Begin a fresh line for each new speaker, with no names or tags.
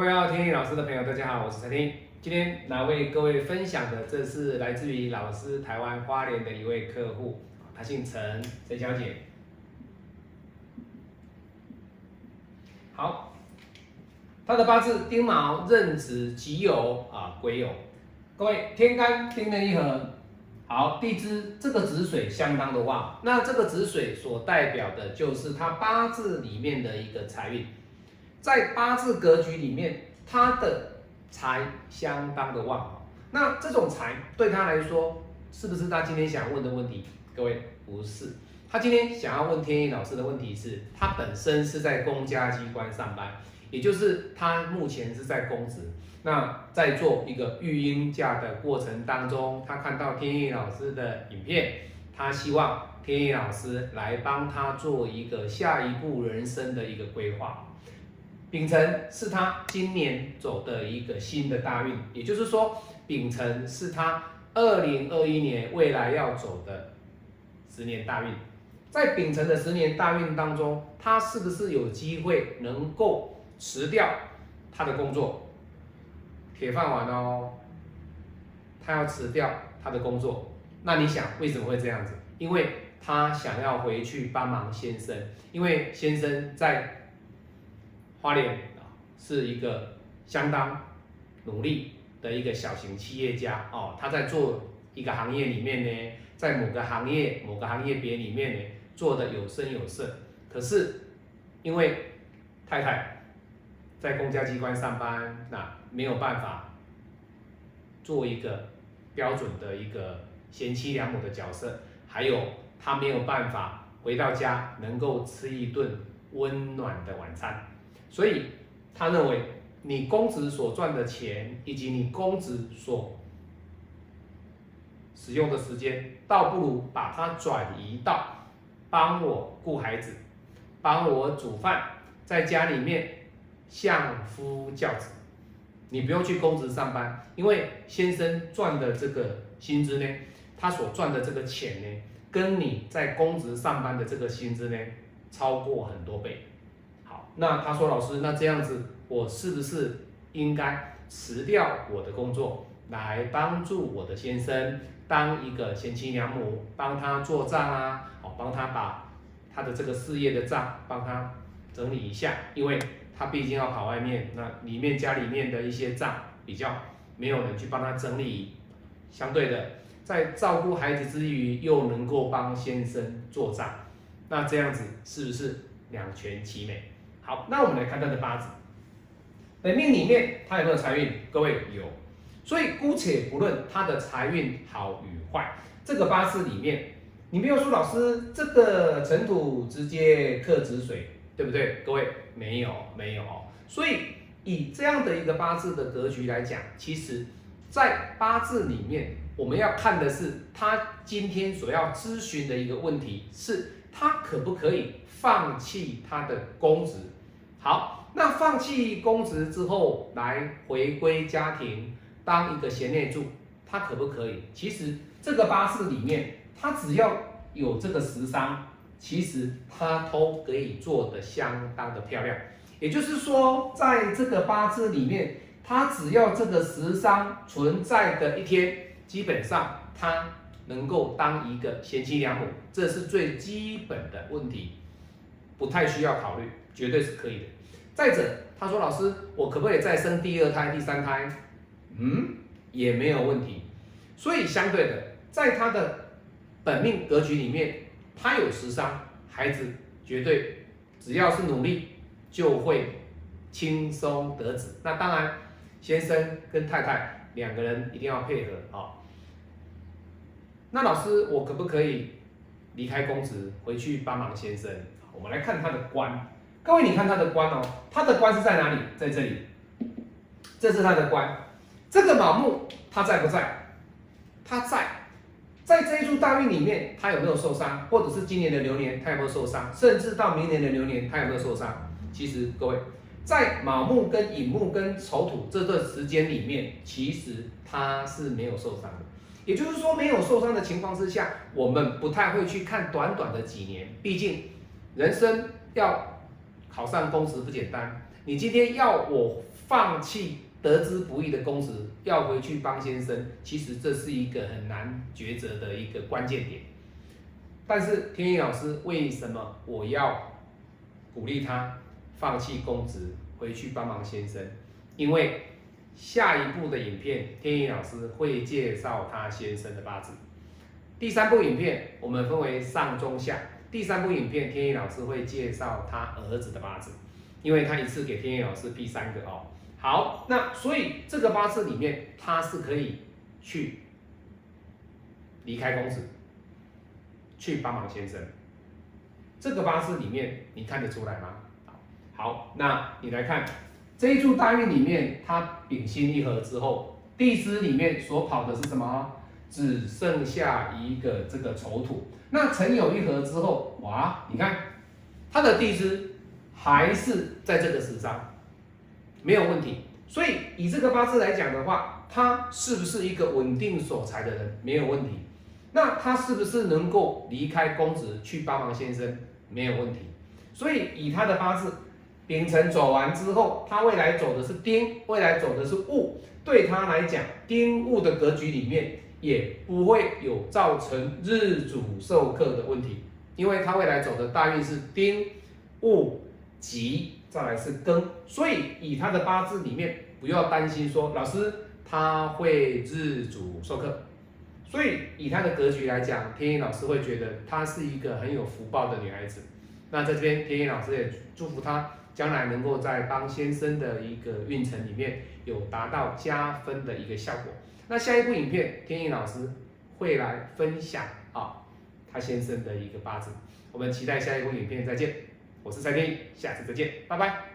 各位，天意老师的朋友，大家好，我是陈天。今天来为各位分享的，这是来自于老师台湾花莲的一位客户，她姓陈，陈小姐。好，她的八字丁卯壬子己酉啊癸酉。各位天干丁壬一合，好地支这个子水相当的旺，那这个子水所代表的就是他八字里面的一个财运。在八字格局里面，他的财相当的旺，那这种财对他来说，是不是他今天想问的问题？各位不是，他今天想要问天意老师的问题是，他本身是在公家机关上班，也就是他目前是在公职，那在做一个育婴假的过程当中，他看到天意老师的影片，他希望天意老师来帮他做一个下一步人生的一个规划。丙辰是他今年走的一个新的大运，也就是说，丙辰是他二零二一年未来要走的十年大运。在丙辰的十年大运当中，他是不是有机会能够辞掉他的工作？铁饭碗哦，他要辞掉他的工作。那你想为什么会这样子？因为他想要回去帮忙先生，因为先生在。花莲啊，是一个相当努力的一个小型企业家哦。他在做一个行业里面呢，在某个行业某个行业别里面呢，做的有声有色。可是因为太太在公家机关上班，那没有办法做一个标准的一个贤妻良母的角色，还有他没有办法回到家能够吃一顿温暖的晚餐。所以他认为，你公职所赚的钱，以及你公职所使用的时间，倒不如把它转移到帮我顾孩子，帮我煮饭，在家里面相夫教子。你不用去公职上班，因为先生赚的这个薪资呢，他所赚的这个钱呢，跟你在公职上班的这个薪资呢，超过很多倍。那他说：“老师，那这样子，我是不是应该辞掉我的工作，来帮助我的先生当一个贤妻良母，帮他做账啊？哦，帮他把他的这个事业的账帮他整理一下，因为他毕竟要跑外面，那里面家里面的一些账比较没有人去帮他整理，相对的，在照顾孩子之余，又能够帮先生做账，那这样子是不是两全其美？”好，那我们来看他的八字。本命里面他有没有财运？各位有，所以姑且不论他的财运好与坏，这个八字里面，你没有说老师这个尘土直接克子水，对不对？各位没有没有，所以以这样的一个八字的格局来讲，其实，在八字里面，我们要看的是他今天所要咨询的一个问题，是他可不可以放弃他的公职？好，那放弃公职之后来回归家庭，当一个贤内助，他可不可以？其实这个八字里面，他只要有这个食伤，其实他都可以做的相当的漂亮。也就是说，在这个八字里面，他只要这个食伤存在的一天，基本上他能够当一个贤妻良母，这是最基本的问题。不太需要考虑，绝对是可以的。再者，他说：“老师，我可不可以再生第二胎、第三胎？”嗯，也没有问题。所以相对的，在他的本命格局里面，他有十伤，孩子绝对只要是努力就会轻松得子。那当然，先生跟太太两个人一定要配合啊。那老师，我可不可以离开公职，回去帮忙先生？我们来看他的官，各位，你看他的官哦，他的官是在哪里？在这里，这是他的官。这个卯木他在不在？他在，在这一柱大运里面，他有没有受伤？或者是今年的流年他有没有受伤？甚至到明年的流年他有没有受伤？其实各位，在卯木跟寅木跟丑土这段时间里面，其实他是没有受伤的。也就是说，没有受伤的情况之下，我们不太会去看短短的几年，毕竟。人生要考上公职不简单，你今天要我放弃得之不易的公职，要回去帮先生，其实这是一个很难抉择的一个关键点。但是天意老师为什么我要鼓励他放弃公职，回去帮忙先生？因为下一部的影片，天意老师会介绍他先生的八字。第三部影片我们分为上中下。第三部影片，天意老师会介绍他儿子的八字，因为他一次给天意老师批三个哦。好，那所以这个八字里面，他是可以去离开公司，去帮忙先生。这个八字里面，你看得出来吗？好，那你来看这一柱大运里面，它丙辛一合之后，地支里面所跑的是什么？只剩下一个这个丑土。那辰酉一合之后，哇，你看它的地支还是在这个时上，没有问题。所以以这个八字来讲的话，他是不是一个稳定守财的人？没有问题。那他是不是能够离开公职去帮忙先生？没有问题。所以以他的八字，丙辰走完之后，他未来走的是丁，未来走的是戊，对他来讲，丁戊的格局里面也不会有造成日主受克的问题，因为他未来走的大运是丁戊己。再来是庚，所以以他的八字里面不要担心说老师他会日主授课，所以以他的格局来讲，天一老师会觉得她是一个很有福报的女孩子。那在这边天一老师也祝福她将来能够在帮先生的一个运程里面有达到加分的一个效果。那下一部影片天意老师会来分享啊他先生的一个八字，我们期待下一部影片再见。我是蔡天意，下次再见，拜拜。